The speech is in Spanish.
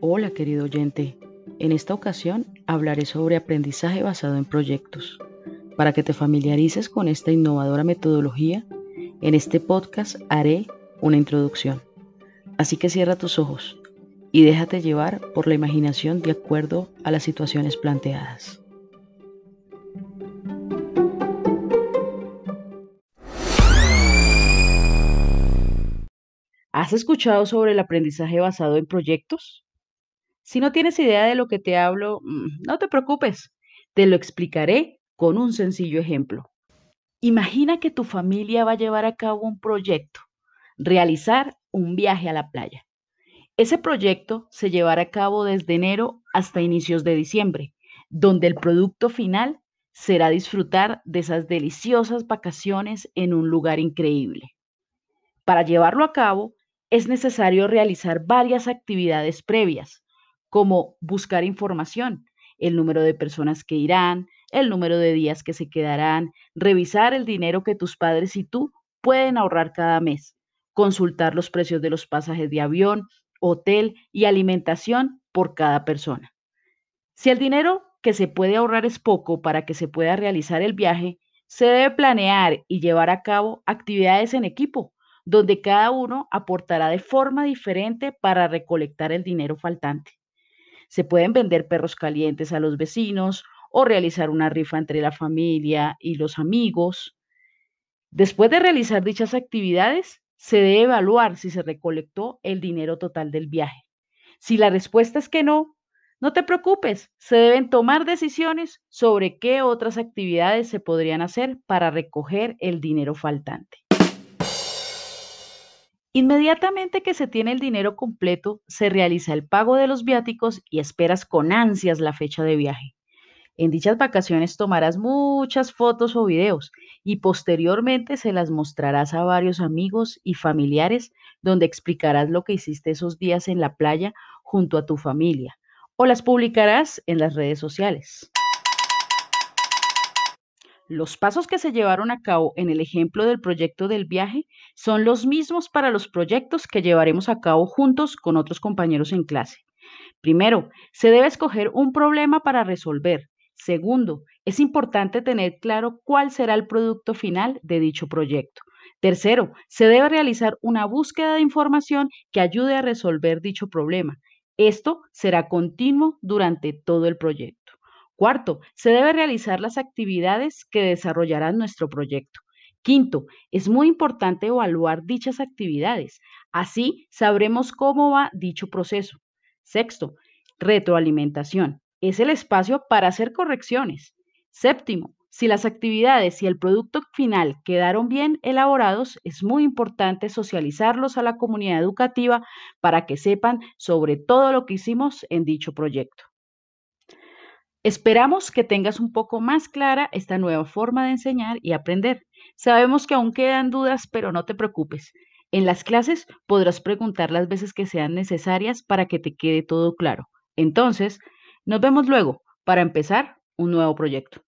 Hola querido oyente, en esta ocasión hablaré sobre aprendizaje basado en proyectos. Para que te familiarices con esta innovadora metodología, en este podcast haré una introducción. Así que cierra tus ojos y déjate llevar por la imaginación de acuerdo a las situaciones planteadas. ¿Has escuchado sobre el aprendizaje basado en proyectos? Si no tienes idea de lo que te hablo, mm, no te preocupes, te lo explicaré con un sencillo ejemplo. Imagina que tu familia va a llevar a cabo un proyecto, realizar un viaje a la playa. Ese proyecto se llevará a cabo desde enero hasta inicios de diciembre, donde el producto final será disfrutar de esas deliciosas vacaciones en un lugar increíble. Para llevarlo a cabo, es necesario realizar varias actividades previas, como buscar información, el número de personas que irán, el número de días que se quedarán, revisar el dinero que tus padres y tú pueden ahorrar cada mes, consultar los precios de los pasajes de avión, hotel y alimentación por cada persona. Si el dinero que se puede ahorrar es poco para que se pueda realizar el viaje, se debe planear y llevar a cabo actividades en equipo, donde cada uno aportará de forma diferente para recolectar el dinero faltante. Se pueden vender perros calientes a los vecinos o realizar una rifa entre la familia y los amigos. Después de realizar dichas actividades, se debe evaluar si se recolectó el dinero total del viaje. Si la respuesta es que no, no te preocupes, se deben tomar decisiones sobre qué otras actividades se podrían hacer para recoger el dinero faltante. Inmediatamente que se tiene el dinero completo, se realiza el pago de los viáticos y esperas con ansias la fecha de viaje. En dichas vacaciones tomarás muchas fotos o videos y posteriormente se las mostrarás a varios amigos y familiares donde explicarás lo que hiciste esos días en la playa junto a tu familia o las publicarás en las redes sociales. Los pasos que se llevaron a cabo en el ejemplo del proyecto del viaje son los mismos para los proyectos que llevaremos a cabo juntos con otros compañeros en clase. Primero, se debe escoger un problema para resolver. Segundo, es importante tener claro cuál será el producto final de dicho proyecto. Tercero, se debe realizar una búsqueda de información que ayude a resolver dicho problema. Esto será continuo durante todo el proyecto. Cuarto, se debe realizar las actividades que desarrollarán nuestro proyecto. Quinto, es muy importante evaluar dichas actividades. Así sabremos cómo va dicho proceso. Sexto, retroalimentación. Es el espacio para hacer correcciones. Séptimo, si las actividades y el producto final quedaron bien elaborados, es muy importante socializarlos a la comunidad educativa para que sepan sobre todo lo que hicimos en dicho proyecto. Esperamos que tengas un poco más clara esta nueva forma de enseñar y aprender. Sabemos que aún quedan dudas, pero no te preocupes. En las clases podrás preguntar las veces que sean necesarias para que te quede todo claro. Entonces, nos vemos luego para empezar un nuevo proyecto.